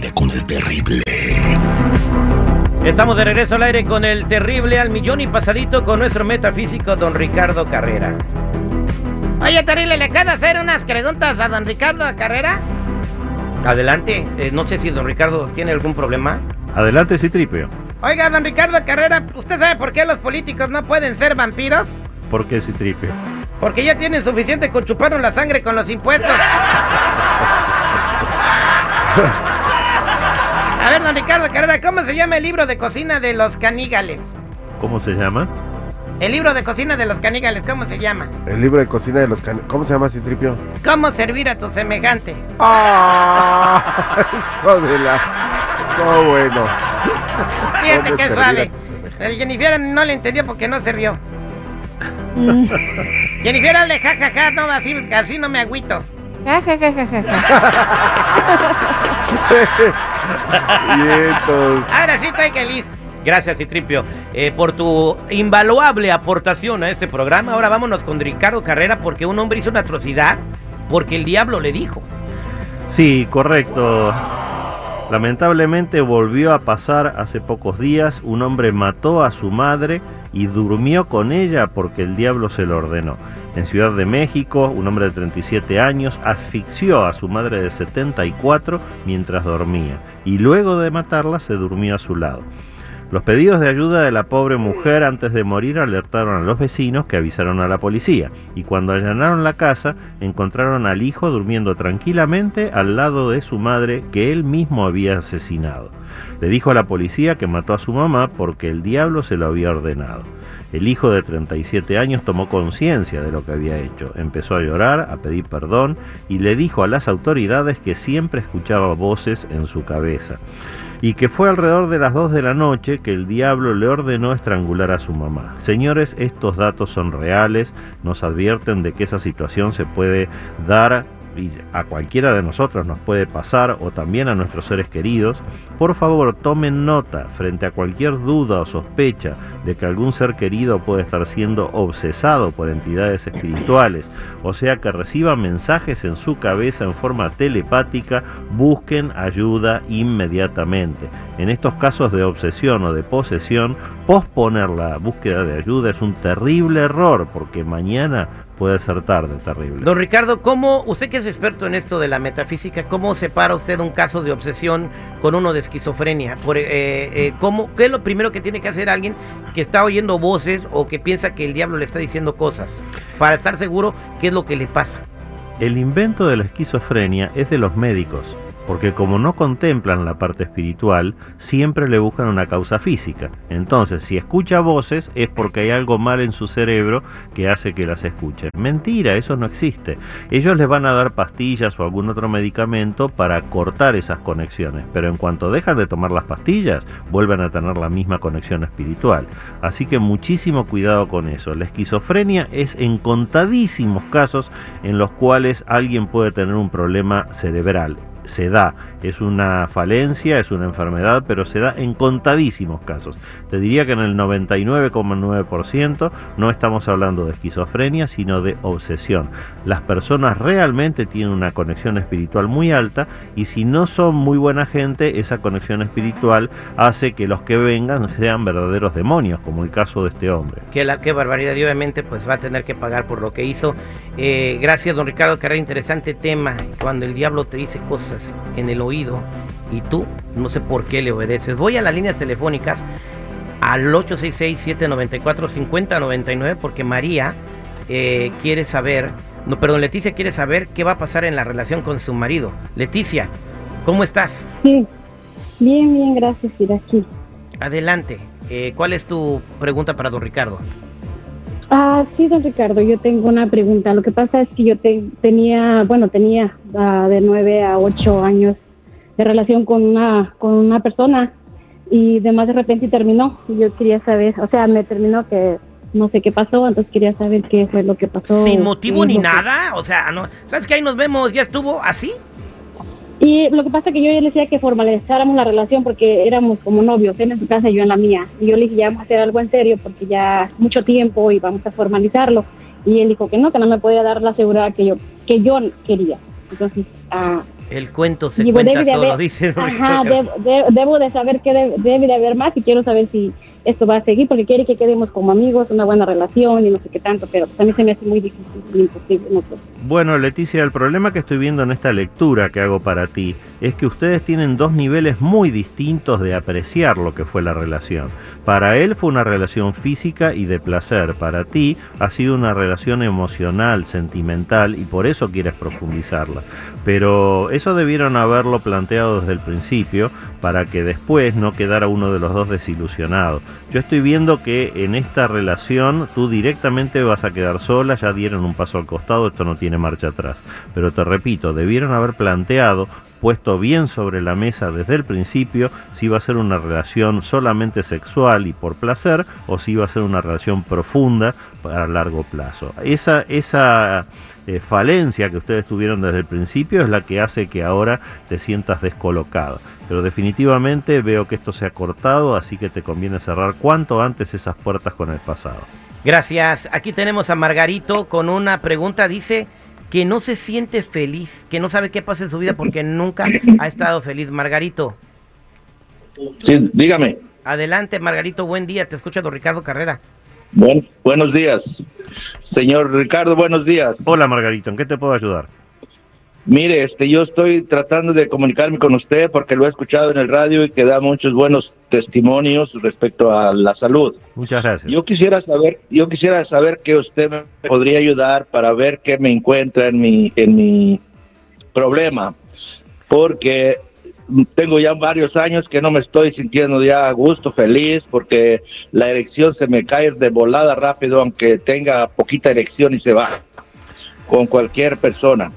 aire, con el terrible. Estamos de regreso al aire con el terrible al millón y pasadito con nuestro metafísico don Ricardo Carrera. Oye, terrible, ¿le queda hacer unas preguntas a don Ricardo Carrera? Adelante, eh, no sé si don Ricardo tiene algún problema. Adelante, Citripio. Oiga, don Ricardo Carrera, ¿usted sabe por qué los políticos no pueden ser vampiros? ¿Por qué Citripio? Porque ya tienen suficiente con chuparon la sangre con los impuestos. A ver, don Ricardo Carrera, ¿cómo se llama el libro de cocina de los canígales? ¿Cómo se llama? El libro de cocina de los canígales, ¿cómo se llama? El libro de cocina de los can... ¿Cómo se llama, Citripio? ¿Cómo servir a tu semejante? ¡Ah! Hijo de la... ¡Qué bueno! Fíjate ¿Cómo qué suave. El Jennifer no le entendió porque no se rió. Jennifer, hazle jajaja, no, así, así no me agüito. Ahora sí estoy feliz. Gracias, Citripio, eh, por tu invaluable aportación a este programa. Ahora vámonos con Ricardo Carrera porque un hombre hizo una atrocidad porque el diablo le dijo. Sí, correcto. Lamentablemente volvió a pasar hace pocos días. Un hombre mató a su madre y durmió con ella porque el diablo se lo ordenó. En Ciudad de México, un hombre de 37 años asfixió a su madre de 74 mientras dormía y luego de matarla se durmió a su lado. Los pedidos de ayuda de la pobre mujer antes de morir alertaron a los vecinos que avisaron a la policía y cuando allanaron la casa encontraron al hijo durmiendo tranquilamente al lado de su madre que él mismo había asesinado. Le dijo a la policía que mató a su mamá porque el diablo se lo había ordenado. El hijo de 37 años tomó conciencia de lo que había hecho, empezó a llorar, a pedir perdón y le dijo a las autoridades que siempre escuchaba voces en su cabeza y que fue alrededor de las 2 de la noche que el diablo le ordenó estrangular a su mamá. Señores, estos datos son reales, nos advierten de que esa situación se puede dar y a cualquiera de nosotros nos puede pasar o también a nuestros seres queridos, por favor tomen nota frente a cualquier duda o sospecha de que algún ser querido puede estar siendo obsesado por entidades espirituales, o sea que reciba mensajes en su cabeza en forma telepática, busquen ayuda inmediatamente. En estos casos de obsesión o de posesión, posponer la búsqueda de ayuda es un terrible error porque mañana puede ser tarde, terrible. Don Ricardo, ¿cómo, usted que es experto en esto de la metafísica, cómo separa usted un caso de obsesión con uno de esquizofrenia? Por, eh, eh, ¿cómo, ¿Qué es lo primero que tiene que hacer alguien que está oyendo voces o que piensa que el diablo le está diciendo cosas? Para estar seguro qué es lo que le pasa. El invento de la esquizofrenia es de los médicos, porque como no contemplan la parte espiritual, siempre le buscan una causa física. Entonces, si escucha voces es porque hay algo mal en su cerebro que hace que las escuche. Mentira, eso no existe. Ellos les van a dar pastillas o algún otro medicamento para cortar esas conexiones, pero en cuanto dejan de tomar las pastillas, vuelven a tener la misma conexión espiritual. Así que muchísimo cuidado con eso. La esquizofrenia es en contadísimos casos en los cuales alguien puede tener un problema cerebral se da, es una falencia, es una enfermedad, pero se da en contadísimos casos. Te diría que en el 99,9% no estamos hablando de esquizofrenia, sino de obsesión. Las personas realmente tienen una conexión espiritual muy alta y si no son muy buena gente, esa conexión espiritual hace que los que vengan sean verdaderos demonios, como el caso de este hombre. Qué, la, barbaridad, y obviamente pues va a tener que pagar por lo que hizo. Eh, gracias, don Ricardo Carrera, interesante tema, cuando el diablo te dice cosas en el oído y tú no sé por qué le obedeces. Voy a las líneas telefónicas al 866-794-5099 porque María eh, quiere saber, no, perdón, Leticia quiere saber qué va a pasar en la relación con su marido. Leticia, ¿cómo estás? Sí, bien, bien, gracias, ir aquí. Adelante, eh, ¿cuál es tu pregunta para don Ricardo? Ah, sí, don Ricardo, yo tengo una pregunta. Lo que pasa es que yo te- tenía, bueno, tenía ah, de nueve a ocho años de relación con una, con una persona y de más de repente terminó. Y yo quería saber, o sea, me terminó que no sé qué pasó, entonces quería saber qué fue lo que pasó. Sin motivo ni que- nada, o sea, no, ¿sabes que ahí nos vemos? ¿Ya estuvo así? Y lo que pasa es que yo ya le decía que formalizáramos la relación porque éramos como novios, él en su casa y yo en la mía. Y yo le dije, ya vamos a hacer algo en serio porque ya mucho tiempo y vamos a formalizarlo. Y él dijo que no, que no me podía dar la seguridad que yo, que yo quería. Entonces, ah, El cuento se digo, cuenta debe de solo, haber- dice. Ajá, debo, de- debo de saber que de- debe de haber más y quiero saber si esto va a seguir porque quiere que quedemos como amigos, una buena relación y no sé qué tanto, pero también se me hace muy difícil y imposible. Bueno, Leticia, el problema que estoy viendo en esta lectura que hago para ti es que ustedes tienen dos niveles muy distintos de apreciar lo que fue la relación. Para él fue una relación física y de placer, para ti ha sido una relación emocional, sentimental y por eso quieres profundizarla. Pero eso debieron haberlo planteado desde el principio para que después no quedara uno de los dos desilusionado. Yo estoy viendo que en esta relación tú directamente vas a quedar sola, ya dieron un paso al costado, esto no tiene marcha atrás. Pero te repito, debieron haber planteado puesto bien sobre la mesa desde el principio si va a ser una relación solamente sexual y por placer o si va a ser una relación profunda para largo plazo. Esa, esa eh, falencia que ustedes tuvieron desde el principio es la que hace que ahora te sientas descolocado. Pero definitivamente veo que esto se ha cortado, así que te conviene cerrar cuanto antes esas puertas con el pasado. Gracias. Aquí tenemos a Margarito con una pregunta. Dice que no se siente feliz, que no sabe qué pasa en su vida porque nunca ha estado feliz. Margarito, Sí, dígame. adelante Margarito, buen día. Te escucha don Ricardo Carrera. Buen- buenos días. Señor Ricardo, buenos días. Hola Margarito, ¿en qué te puedo ayudar? Mire, este, yo estoy tratando de comunicarme con usted porque lo he escuchado en el radio y que da muchos buenos testimonios respecto a la salud. Muchas gracias. Yo quisiera saber, yo quisiera saber que usted me podría ayudar para ver qué me encuentra en mi, en mi problema, porque tengo ya varios años que no me estoy sintiendo ya a gusto, feliz, porque la erección se me cae de volada rápido, aunque tenga poquita erección y se va con cualquier persona.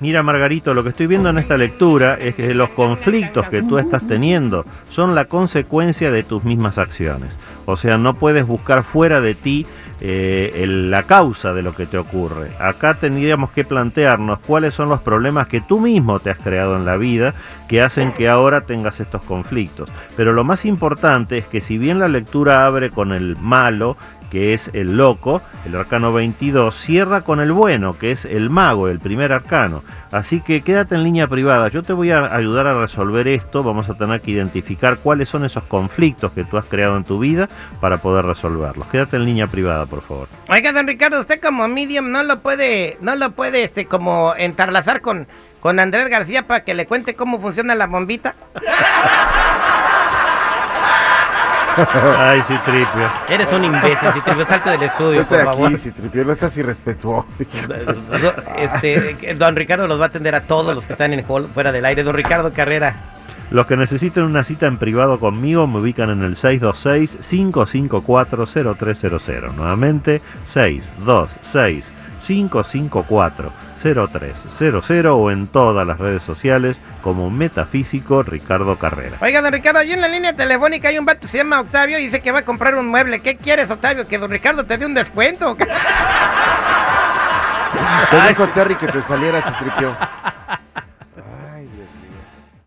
Mira Margarito, lo que estoy viendo en esta lectura es que los conflictos que tú estás teniendo son la consecuencia de tus mismas acciones. O sea, no puedes buscar fuera de ti eh, la causa de lo que te ocurre. Acá tendríamos que plantearnos cuáles son los problemas que tú mismo te has creado en la vida que hacen que ahora tengas estos conflictos. Pero lo más importante es que si bien la lectura abre con el malo, que es el loco, el arcano 22, cierra con el bueno, que es el mago, el primer arcano. Así que quédate en línea privada, yo te voy a ayudar a resolver esto, vamos a tener que identificar cuáles son esos conflictos que tú has creado en tu vida para poder resolverlos. Quédate en línea privada, por favor. Oiga, don Ricardo, usted como medium no lo puede, no lo puede, este, como entarlazar con, con Andrés García para que le cuente cómo funciona la bombita. Ay, sí, tripio. Eres un imbécil, si te salte del estudio, Vete por favor. aquí, si tripio, no seas irrespetuoso. Este, don Ricardo los va a atender a todos los que están en el hall fuera del aire. Don Ricardo Carrera. Los que necesiten una cita en privado conmigo me ubican en el 626-554-0300. Nuevamente, 626-554-0300 o en todas las redes sociales como Metafísico Ricardo Carrera. Oiga, don Ricardo, allí en la línea telefónica hay un vato que se llama Octavio y dice que va a comprar un mueble. ¿Qué quieres, Octavio? ¿Que don Ricardo te dé un descuento? Te dijo Terry que te saliera ese tripio.